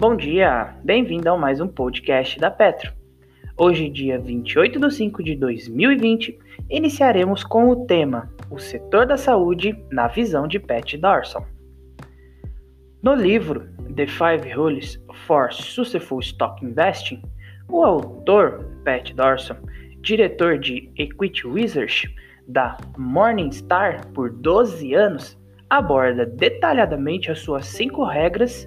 Bom dia, bem-vindo a mais um podcast da Petro. Hoje, dia 28 de 5 de 2020, iniciaremos com o tema O setor da saúde na visão de Pat Darson. No livro The Five Rules for Successful Stock Investing, o autor Pat Darson, diretor de Equity Research da Morningstar por 12 anos, aborda detalhadamente as suas cinco regras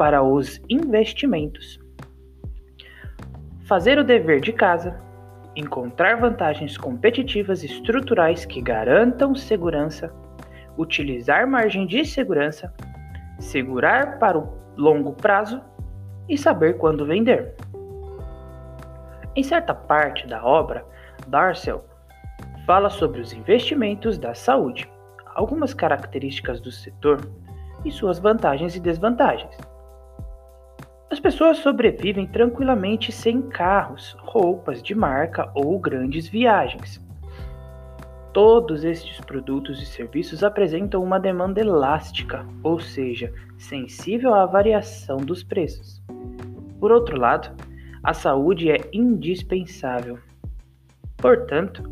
para os investimentos. Fazer o dever de casa, encontrar vantagens competitivas estruturais que garantam segurança, utilizar margem de segurança, segurar para o longo prazo e saber quando vender. Em certa parte da obra, Darcel fala sobre os investimentos da saúde, algumas características do setor e suas vantagens e desvantagens. As pessoas sobrevivem tranquilamente sem carros, roupas de marca ou grandes viagens. Todos estes produtos e serviços apresentam uma demanda elástica, ou seja, sensível à variação dos preços. Por outro lado, a saúde é indispensável. Portanto,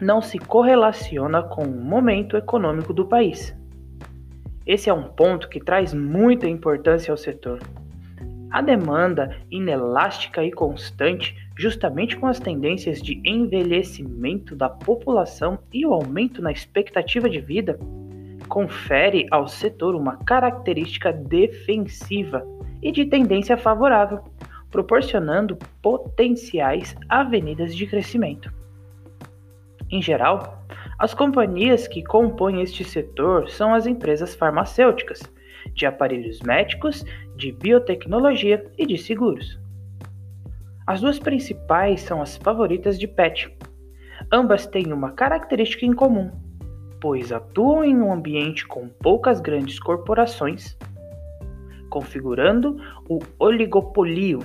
não se correlaciona com o momento econômico do país. Esse é um ponto que traz muita importância ao setor. A demanda inelástica e constante, justamente com as tendências de envelhecimento da população e o aumento na expectativa de vida, confere ao setor uma característica defensiva e de tendência favorável, proporcionando potenciais avenidas de crescimento. Em geral, as companhias que compõem este setor são as empresas farmacêuticas de aparelhos médicos, de biotecnologia e de seguros. As duas principais são as favoritas de Pet. Ambas têm uma característica em comum, pois atuam em um ambiente com poucas grandes corporações, configurando o oligopolio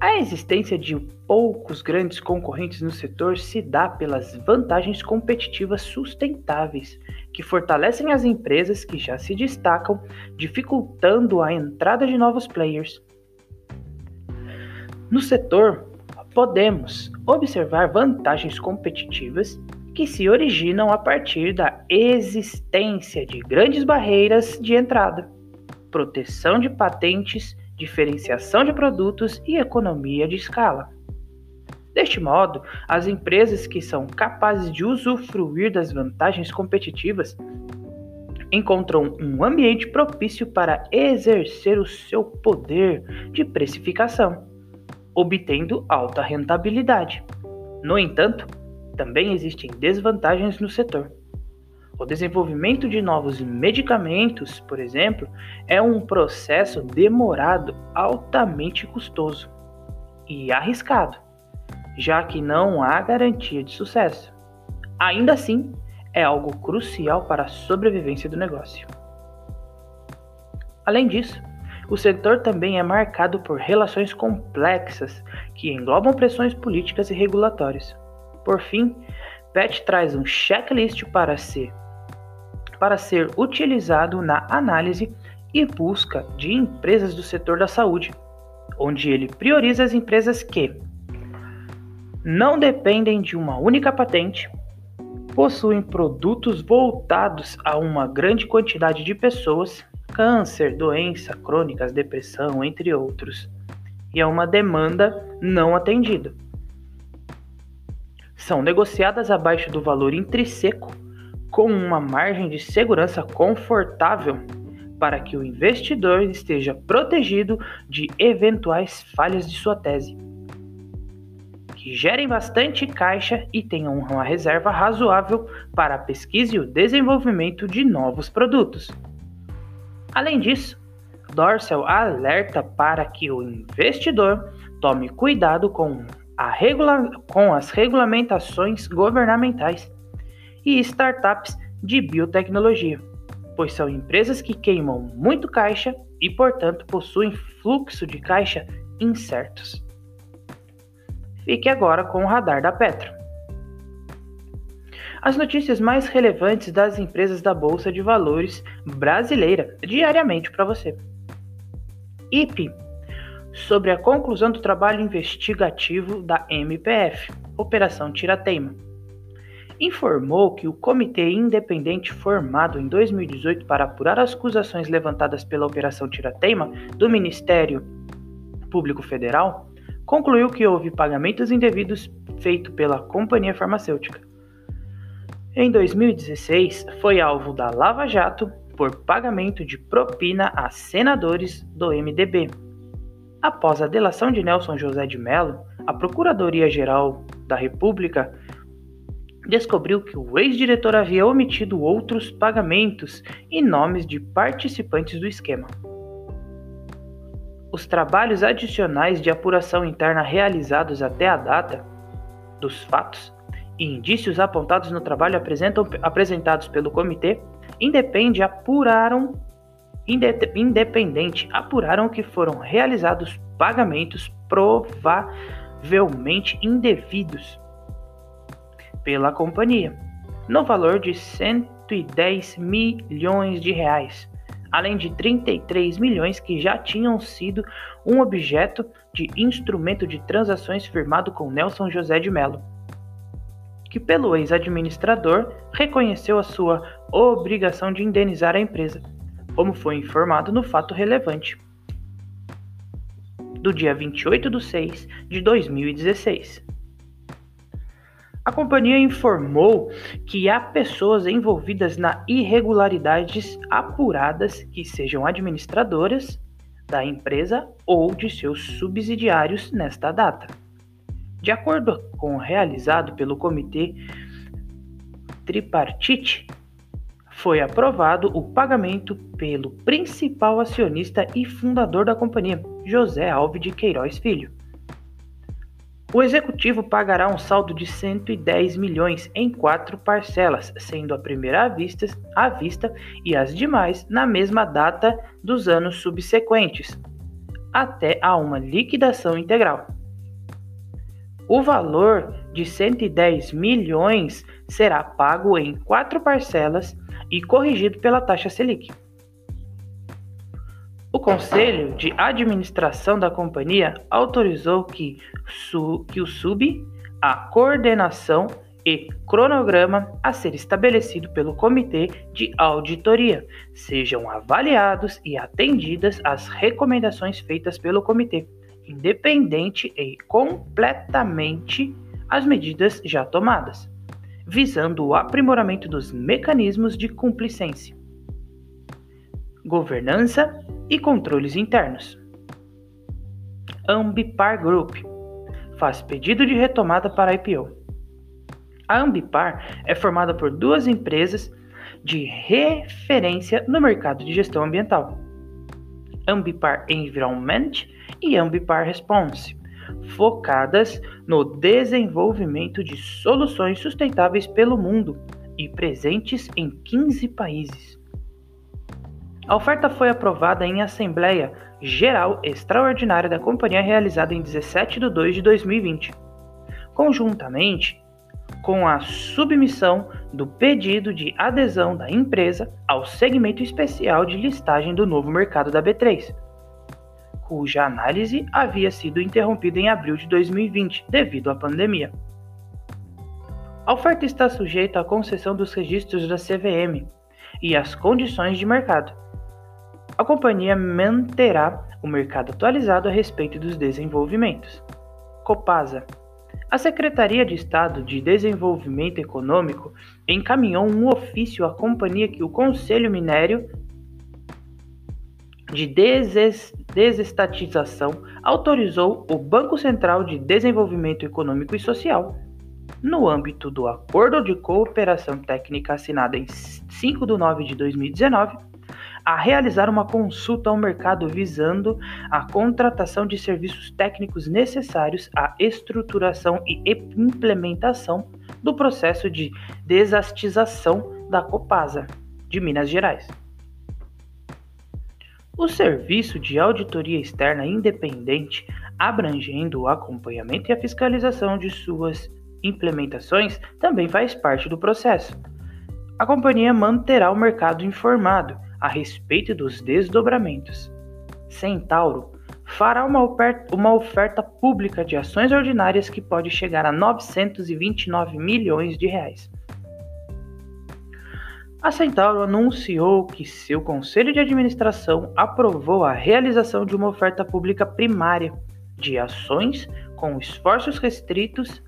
a existência de poucos grandes concorrentes no setor se dá pelas vantagens competitivas sustentáveis que fortalecem as empresas que já se destacam, dificultando a entrada de novos players. No setor, podemos observar vantagens competitivas que se originam a partir da existência de grandes barreiras de entrada, proteção de patentes diferenciação de produtos e economia de escala. Deste modo, as empresas que são capazes de usufruir das vantagens competitivas encontram um ambiente propício para exercer o seu poder de precificação, obtendo alta rentabilidade. No entanto, também existem desvantagens no setor. O desenvolvimento de novos medicamentos, por exemplo, é um processo demorado, altamente custoso e arriscado, já que não há garantia de sucesso. Ainda assim, é algo crucial para a sobrevivência do negócio. Além disso, o setor também é marcado por relações complexas que englobam pressões políticas e regulatórias. Por fim, PET traz um checklist para ser para ser utilizado na análise e busca de empresas do setor da saúde, onde ele prioriza as empresas que não dependem de uma única patente, possuem produtos voltados a uma grande quantidade de pessoas, câncer, doença crônicas, depressão, entre outros, e a uma demanda não atendida. São negociadas abaixo do valor intrínseco com uma margem de segurança confortável para que o investidor esteja protegido de eventuais falhas de sua tese, gerem bastante caixa e tenham uma reserva razoável para a pesquisa e o desenvolvimento de novos produtos. Além disso, Dorsal alerta para que o investidor tome cuidado com, regula com as regulamentações governamentais e startups de biotecnologia, pois são empresas que queimam muito caixa e, portanto, possuem fluxo de caixa incertos. Fique agora com o radar da Petro. As notícias mais relevantes das empresas da Bolsa de Valores brasileira diariamente para você. IP, sobre a conclusão do trabalho investigativo da MPF, Operação Tirateima. Informou que o comitê independente formado em 2018 para apurar as acusações levantadas pela Operação Tirateima do Ministério Público Federal concluiu que houve pagamentos indevidos feitos pela companhia farmacêutica. Em 2016, foi alvo da Lava Jato por pagamento de propina a senadores do MDB. Após a delação de Nelson José de Mello, a Procuradoria-Geral da República descobriu que o ex-diretor havia omitido outros pagamentos e nomes de participantes do esquema. Os trabalhos adicionais de apuração interna realizados até a data dos fatos e indícios apontados no trabalho apresentados pelo comitê independe apuraram independente apuraram que foram realizados pagamentos provavelmente indevidos pela companhia, no valor de 110 milhões de reais, além de 33 milhões que já tinham sido um objeto de instrumento de transações firmado com Nelson José de Mello, que pelo ex-administrador reconheceu a sua obrigação de indenizar a empresa, como foi informado no fato relevante do dia 28 de 6 de 2016. A companhia informou que há pessoas envolvidas na irregularidades apuradas que sejam administradoras da empresa ou de seus subsidiários nesta data. De acordo com o realizado pelo Comitê Tripartite, foi aprovado o pagamento pelo principal acionista e fundador da companhia, José Alves de Queiroz Filho o executivo pagará um saldo de 110 milhões em quatro parcelas, sendo a primeira à vista, à vista e as demais na mesma data dos anos subsequentes, até a uma liquidação integral. O valor de 110 milhões será pago em quatro parcelas e corrigido pela taxa Selic. O Conselho de Administração da companhia autorizou que, su, que o SUB, a coordenação e cronograma a ser estabelecido pelo Comitê de Auditoria sejam avaliados e atendidas as recomendações feitas pelo Comitê, independente e completamente as medidas já tomadas, visando o aprimoramento dos mecanismos de cumplicência, governança e controles internos. Ambipar Group faz pedido de retomada para a IPO. A Ambipar é formada por duas empresas de referência no mercado de gestão ambiental: Ambipar Environment e Ambipar Response, focadas no desenvolvimento de soluções sustentáveis pelo mundo e presentes em 15 países. A oferta foi aprovada em Assembleia Geral Extraordinária da companhia realizada em 17 de 2 de 2020, conjuntamente com a submissão do pedido de adesão da empresa ao segmento especial de listagem do novo mercado da B3, cuja análise havia sido interrompida em abril de 2020 devido à pandemia. A oferta está sujeita à concessão dos registros da CVM e às condições de mercado a companhia manterá o mercado atualizado a respeito dos desenvolvimentos. Copasa. A Secretaria de Estado de Desenvolvimento Econômico encaminhou um ofício à companhia que o Conselho Minério de Desestatização autorizou o Banco Central de Desenvolvimento Econômico e Social, no âmbito do Acordo de Cooperação Técnica assinado em 5 de 9 de 2019 a realizar uma consulta ao mercado visando a contratação de serviços técnicos necessários à estruturação e implementação do processo de desastização da Copasa de Minas Gerais. O serviço de auditoria externa independente, abrangendo o acompanhamento e a fiscalização de suas implementações, também faz parte do processo. A companhia manterá o mercado informado a respeito dos desdobramentos, Centauro fará uma oferta, uma oferta pública de ações ordinárias que pode chegar a 929 milhões de reais. A Centauro anunciou que seu conselho de administração aprovou a realização de uma oferta pública primária de ações com esforços restritos,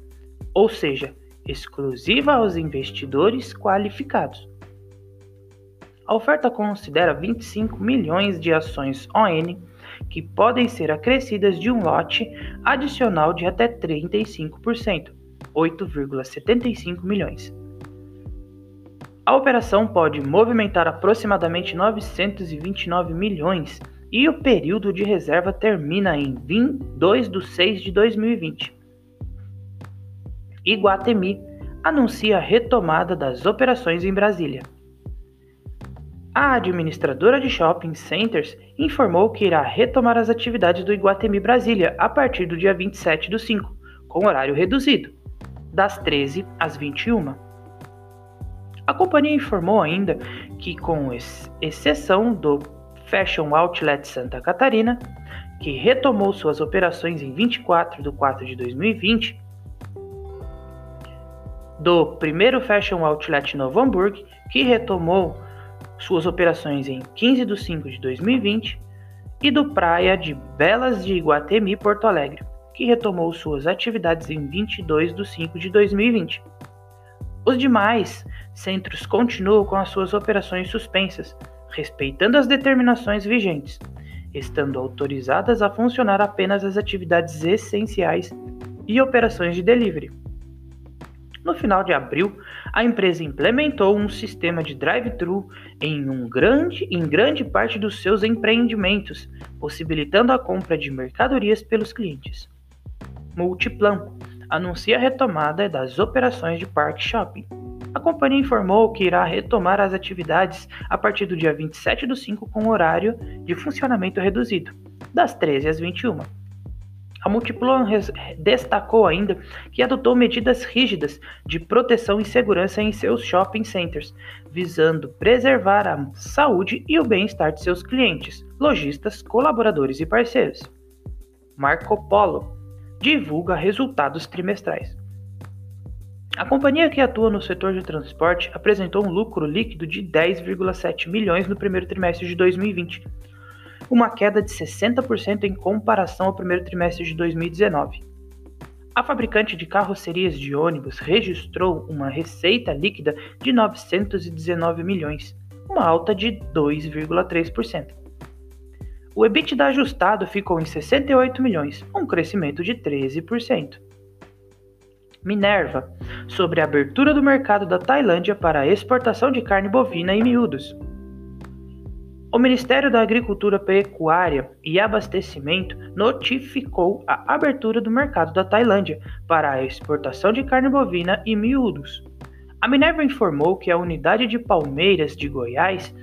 ou seja, exclusiva aos investidores qualificados. A oferta considera 25 milhões de ações ON que podem ser acrescidas de um lote adicional de até 35%, 8,75 milhões. A operação pode movimentar aproximadamente 929 milhões e o período de reserva termina em 2 de 6 de 2020. Iguatemi anuncia a retomada das operações em Brasília. A administradora de shopping centers informou que irá retomar as atividades do Iguatemi Brasília a partir do dia 27 do 5, com horário reduzido, das 13 às 21. A companhia informou ainda que, com exceção do Fashion Outlet Santa Catarina, que retomou suas operações em 24 de 4 de 2020, do primeiro Fashion Outlet Novo Hamburgo, que retomou suas operações em 15 de 5 de 2020, e do Praia de Belas de Iguatemi, Porto Alegre, que retomou suas atividades em 22 de 5 de 2020. Os demais centros continuam com as suas operações suspensas, respeitando as determinações vigentes, estando autorizadas a funcionar apenas as atividades essenciais e operações de delivery. No final de abril, a empresa implementou um sistema de drive-thru em, um grande, em grande parte dos seus empreendimentos, possibilitando a compra de mercadorias pelos clientes. Multiplan anuncia a retomada das operações de Park Shopping. A companhia informou que irá retomar as atividades a partir do dia 27 do 5 com horário de funcionamento reduzido, das 13 às 21. A Multiplan destacou ainda que adotou medidas rígidas de proteção e segurança em seus shopping centers, visando preservar a saúde e o bem-estar de seus clientes, lojistas, colaboradores e parceiros. Marco Polo divulga resultados trimestrais. A companhia que atua no setor de transporte apresentou um lucro líquido de 10,7 milhões no primeiro trimestre de 2020 uma queda de 60% em comparação ao primeiro trimestre de 2019. A fabricante de carrocerias de ônibus registrou uma receita líquida de 919 milhões, uma alta de 2,3%. O EBITDA ajustado ficou em 68 milhões, um crescimento de 13%. Minerva, sobre a abertura do mercado da Tailândia para a exportação de carne bovina e miúdos. O Ministério da Agricultura, Pecuária e Abastecimento notificou a abertura do mercado da Tailândia para a exportação de carne bovina e miúdos. A Minerva informou que a unidade de Palmeiras de Goiás,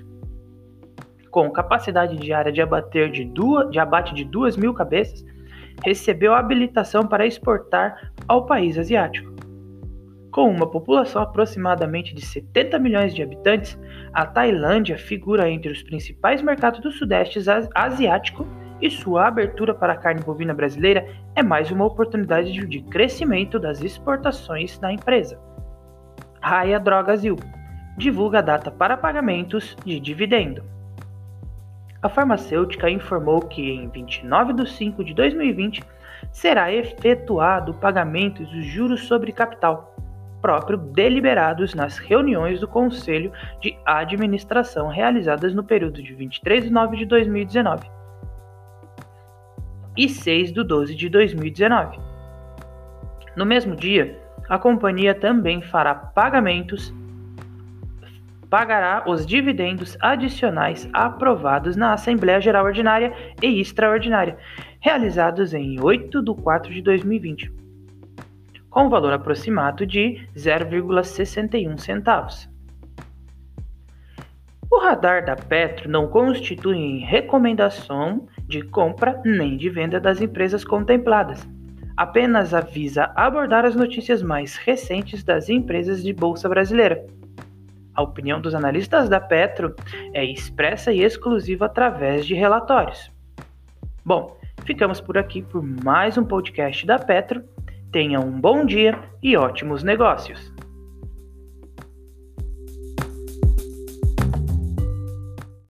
com capacidade diária de, abater de, duas, de abate de 2 mil cabeças, recebeu habilitação para exportar ao país asiático. Com uma população aproximadamente de 70 milhões de habitantes, a Tailândia figura entre os principais mercados do Sudeste Asiático e sua abertura para a carne bovina brasileira é mais uma oportunidade de crescimento das exportações da empresa. Raia Drogasil divulga a data para pagamentos de dividendo. A farmacêutica informou que em 29 de 5 de 2020 será efetuado o pagamento dos juros sobre capital próprio deliberados nas reuniões do Conselho de Administração realizadas no período de 23 de nove de 2019 e 6 de 12 de 2019. No mesmo dia, a companhia também fará pagamentos pagará os dividendos adicionais aprovados na Assembleia Geral Ordinária e Extraordinária, realizados em 8 de 4 de 2020 com valor aproximado de 0,61 centavos. O radar da Petro não constitui recomendação de compra nem de venda das empresas contempladas. Apenas avisa abordar as notícias mais recentes das empresas de bolsa brasileira. A opinião dos analistas da Petro é expressa e exclusiva através de relatórios. Bom, ficamos por aqui por mais um podcast da Petro. Tenha um bom dia e ótimos negócios.